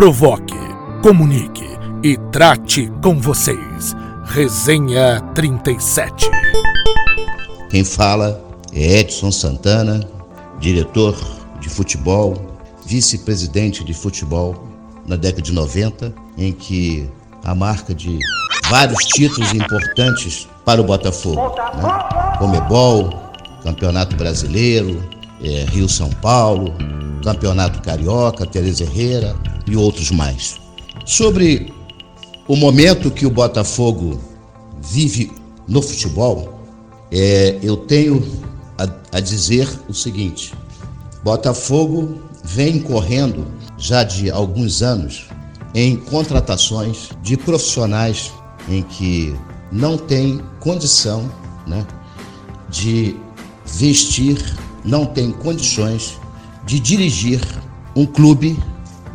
provoque, comunique e trate com vocês. Resenha 37. Quem fala é Edson Santana, diretor de futebol, vice-presidente de futebol na década de 90, em que a marca de vários títulos importantes para o Botafogo. Né? Comebol, Campeonato Brasileiro, é, Rio São Paulo, Campeonato Carioca, Tereza Herrera e outros mais. Sobre o momento que o Botafogo vive no futebol, é, eu tenho a, a dizer o seguinte: Botafogo vem correndo já de alguns anos em contratações de profissionais em que não tem condição né, de vestir, não tem condições de dirigir um clube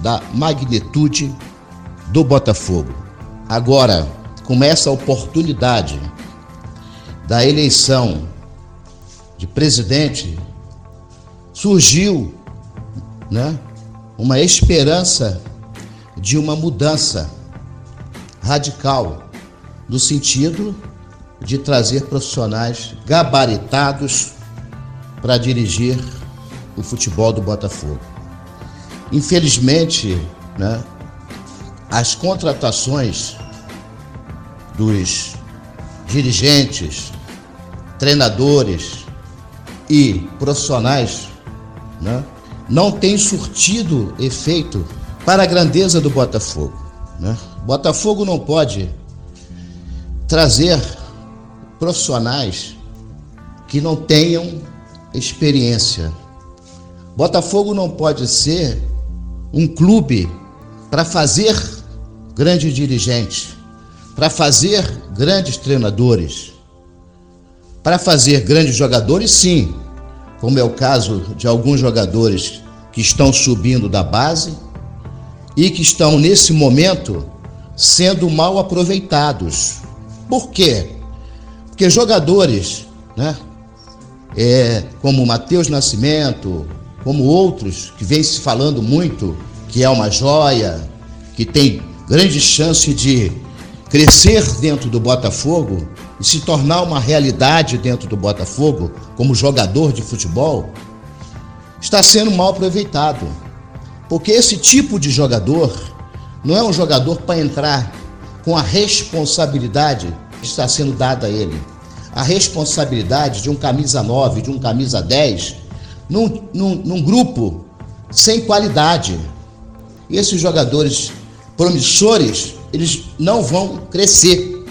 da magnitude do Botafogo. Agora, com essa oportunidade da eleição de presidente, surgiu né, uma esperança de uma mudança radical, no sentido de trazer profissionais gabaritados para dirigir o futebol do Botafogo. Infelizmente, né, as contratações dos dirigentes, treinadores e profissionais né, não têm surtido efeito para a grandeza do Botafogo. Né? Botafogo não pode trazer profissionais que não tenham experiência Botafogo não pode ser um clube para fazer grandes dirigentes, para fazer grandes treinadores, para fazer grandes jogadores, sim, como é o caso de alguns jogadores que estão subindo da base e que estão nesse momento sendo mal aproveitados. Por quê? Porque jogadores, né, é, como Matheus Nascimento, como outros que vem se falando muito, que é uma joia, que tem grande chance de crescer dentro do Botafogo e se tornar uma realidade dentro do Botafogo como jogador de futebol, está sendo mal aproveitado. Porque esse tipo de jogador não é um jogador para entrar com a responsabilidade que está sendo dada a ele. A responsabilidade de um camisa 9, de um camisa 10, num, num, num grupo sem qualidade. E esses jogadores promissores, eles não vão crescer.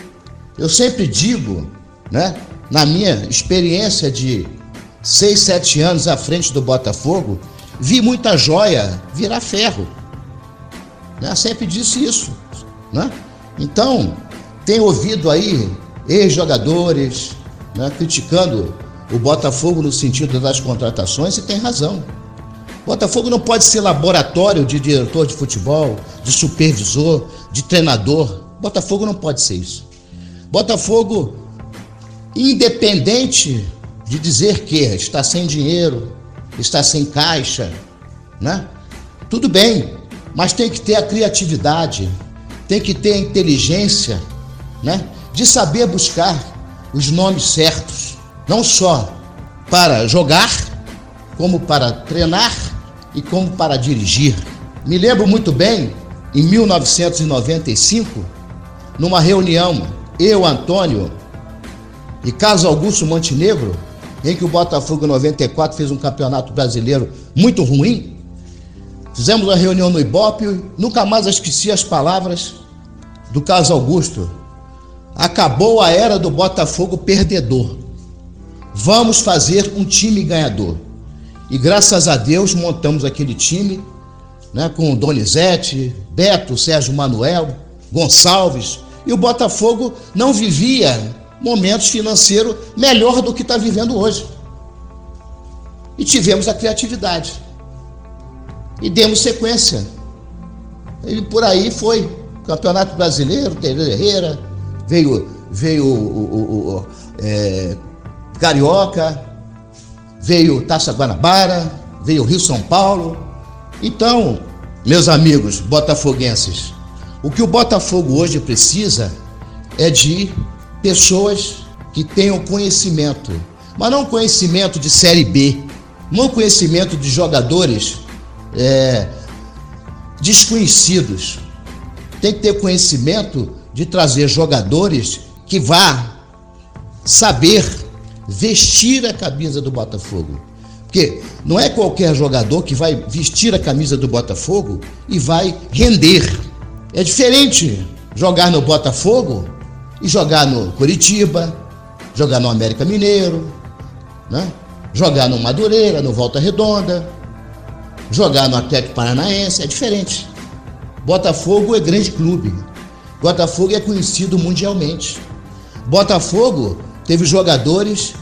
Eu sempre digo, né, na minha experiência de seis, sete anos à frente do Botafogo, vi muita joia virar ferro. Né? Sempre disse isso. Né? Então, tem ouvido aí ex-jogadores né, criticando o Botafogo no sentido das contratações e tem razão. Botafogo não pode ser laboratório de diretor de futebol, de supervisor, de treinador. Botafogo não pode ser isso. Botafogo, independente de dizer que está sem dinheiro, está sem caixa, né? Tudo bem, mas tem que ter a criatividade, tem que ter a inteligência, né? De saber buscar os nomes certos não só para jogar, como para treinar e como para dirigir. Me lembro muito bem, em 1995, numa reunião, eu, Antônio e Carlos Augusto Montenegro, em que o Botafogo 94 fez um campeonato brasileiro muito ruim. Fizemos uma reunião no Ibope, nunca mais esqueci as palavras do Carlos Augusto. Acabou a era do Botafogo perdedor. Vamos fazer um time ganhador. E graças a Deus montamos aquele time, né, com Donizete, Beto, Sérgio Manuel, Gonçalves, e o Botafogo não vivia momentos financeiros melhor do que está vivendo hoje. E tivemos a criatividade. E demos sequência. E por aí foi. Campeonato Brasileiro, Tereza Herrera, veio, veio o, o, o é, Carioca, veio Taça Guanabara, veio Rio São Paulo. Então, meus amigos botafoguenses, o que o Botafogo hoje precisa é de pessoas que tenham conhecimento, mas não conhecimento de Série B, não conhecimento de jogadores é, desconhecidos. Tem que ter conhecimento de trazer jogadores que vá saber vestir a camisa do Botafogo. Porque não é qualquer jogador que vai vestir a camisa do Botafogo e vai render. É diferente jogar no Botafogo e jogar no Curitiba, jogar no América Mineiro, né? jogar no Madureira, no Volta Redonda, jogar no Atlético Paranaense, é diferente. Botafogo é grande clube. Botafogo é conhecido mundialmente. Botafogo teve jogadores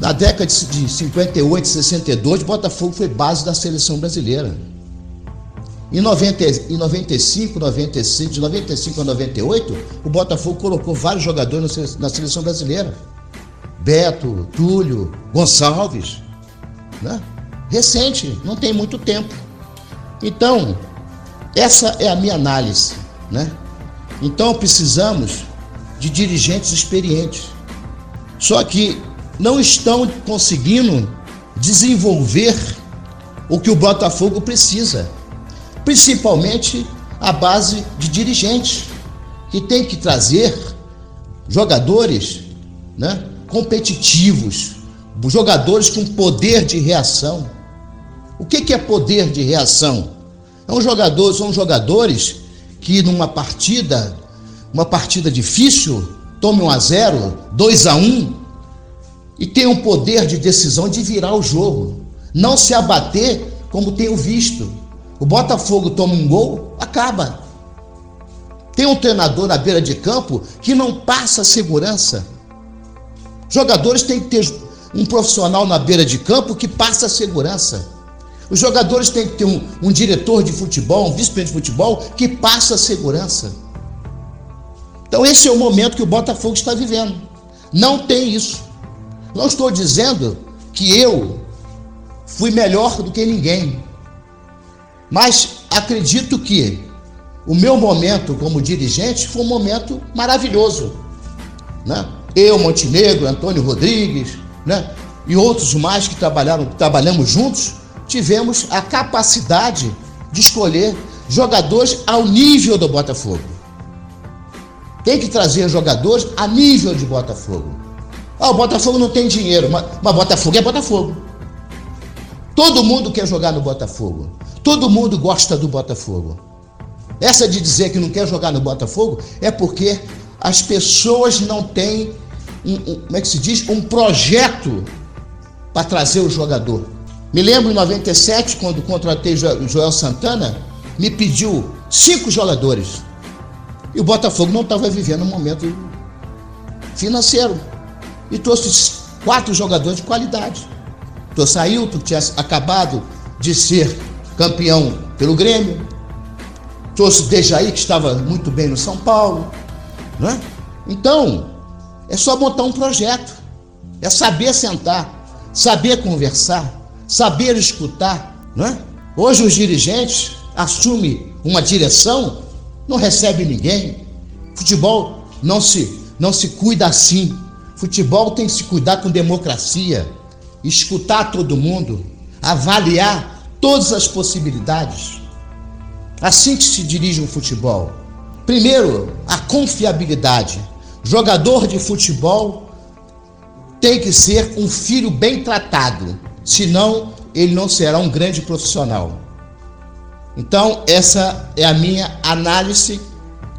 na década de 58, 62, Botafogo foi base da seleção brasileira. Em, 90, em 95, 96, de 95 a 98, o Botafogo colocou vários jogadores na seleção brasileira. Beto, Túlio, Gonçalves. Né? Recente, não tem muito tempo. Então, essa é a minha análise. Né? Então, precisamos de dirigentes experientes. Só que não estão conseguindo desenvolver o que o Botafogo precisa principalmente a base de dirigentes, que tem que trazer jogadores né, competitivos, jogadores com poder de reação. O que, que é poder de reação? É um jogador, são jogadores que numa partida, uma partida difícil, tome 1 a 0, 2 a 1 e tem um poder de decisão de virar o jogo, não se abater como tenho visto o Botafogo toma um gol, acaba. Tem um treinador na beira de campo que não passa segurança. Jogadores têm que ter um profissional na beira de campo que passa segurança. Os jogadores têm que ter um, um diretor de futebol, um vice-presidente de futebol que passa segurança. Então esse é o momento que o Botafogo está vivendo. Não tem isso. Não estou dizendo que eu fui melhor do que ninguém. Mas acredito que o meu momento como dirigente foi um momento maravilhoso. Né? Eu, Montenegro, Antônio Rodrigues né? e outros mais que trabalharam, trabalhamos juntos, tivemos a capacidade de escolher jogadores ao nível do Botafogo. Tem que trazer jogadores a nível de Botafogo. Ah, o Botafogo não tem dinheiro, mas, mas Botafogo é Botafogo. Todo mundo quer jogar no Botafogo. Todo mundo gosta do Botafogo. Essa de dizer que não quer jogar no Botafogo é porque as pessoas não têm, um, um, como é que se diz, um projeto para trazer o jogador. Me lembro em 97, quando contratei Joel Santana, me pediu cinco jogadores. E o Botafogo não estava vivendo um momento financeiro. E trouxe quatro jogadores de qualidade. Trouxe Ailton, que tinha acabado de ser campeão pelo Grêmio. Trouxe Dejaí, que estava muito bem no São Paulo. Não é? Então, é só montar um projeto. É saber sentar, saber conversar, saber escutar. Não é? Hoje os dirigentes assumem uma direção, não recebe ninguém. Futebol não se, não se cuida assim. Futebol tem que se cuidar com democracia, escutar todo mundo, avaliar todas as possibilidades. Assim que se dirige um futebol. Primeiro, a confiabilidade. Jogador de futebol tem que ser um filho bem tratado, senão ele não será um grande profissional. Então, essa é a minha análise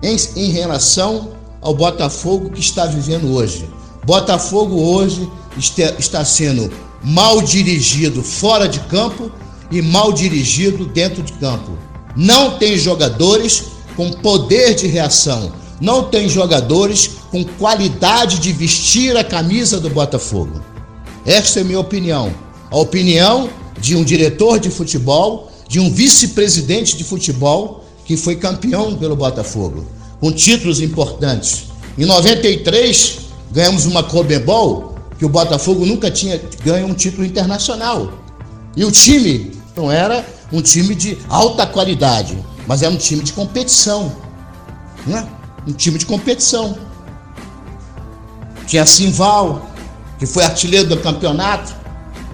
em, em relação ao Botafogo que está vivendo hoje. Botafogo hoje está sendo mal dirigido fora de campo e mal dirigido dentro de campo. Não tem jogadores com poder de reação, não tem jogadores com qualidade de vestir a camisa do Botafogo. Essa é a minha opinião. A opinião de um diretor de futebol, de um vice-presidente de futebol que foi campeão pelo Botafogo, com títulos importantes. Em 93, ganhamos uma Cobebol que o Botafogo nunca tinha ganho um título internacional. E o time não era um time de alta qualidade, mas é um time de competição. Né? Um time de competição. Tinha Simval, que foi artilheiro do campeonato,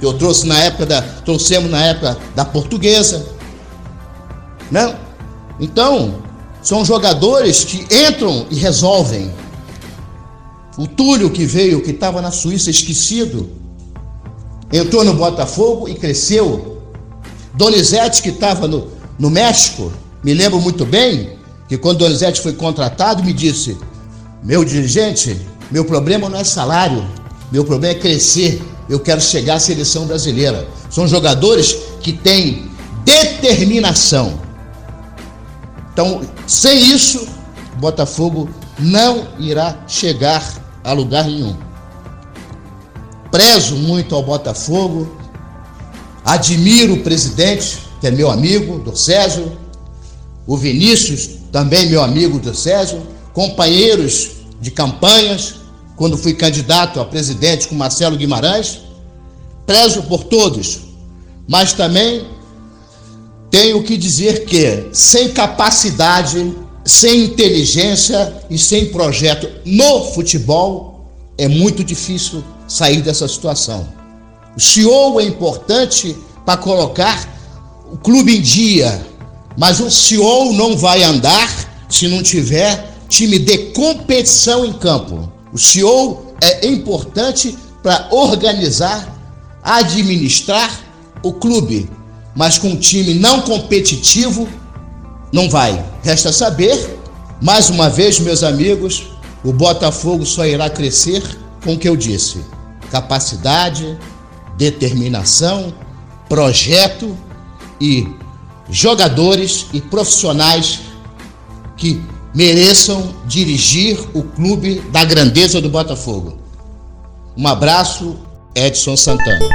eu trouxe na época da. trouxemos na época da portuguesa. Né? Então, são jogadores que entram e resolvem. O Túlio que veio, que estava na Suíça esquecido, entrou no Botafogo e cresceu. Donizete, que estava no, no México, me lembro muito bem que quando Donizete foi contratado, me disse: Meu dirigente, meu problema não é salário, meu problema é crescer. Eu quero chegar à seleção brasileira. São jogadores que têm determinação. Então, sem isso, Botafogo não irá chegar a lugar nenhum. Prezo muito ao Botafogo, admiro o presidente, que é meu amigo, do César, o Vinícius, também meu amigo do César, companheiros de campanhas, quando fui candidato a presidente com Marcelo Guimarães. Prezo por todos, mas também tenho que dizer que sem capacidade, sem inteligência e sem projeto no futebol, é muito difícil sair dessa situação. O CEO é importante para colocar o clube em dia, mas o CEO não vai andar se não tiver time de competição em campo. O CEO é importante para organizar, administrar o clube, mas com um time não competitivo não vai. Resta saber, mais uma vez, meus amigos, o Botafogo só irá crescer com o que eu disse: capacidade, determinação, projeto e jogadores e profissionais que mereçam dirigir o clube da grandeza do Botafogo. Um abraço, Edson Santana.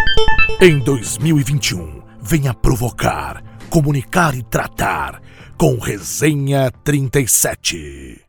Em 2021, venha provocar, comunicar e tratar com Resenha 37.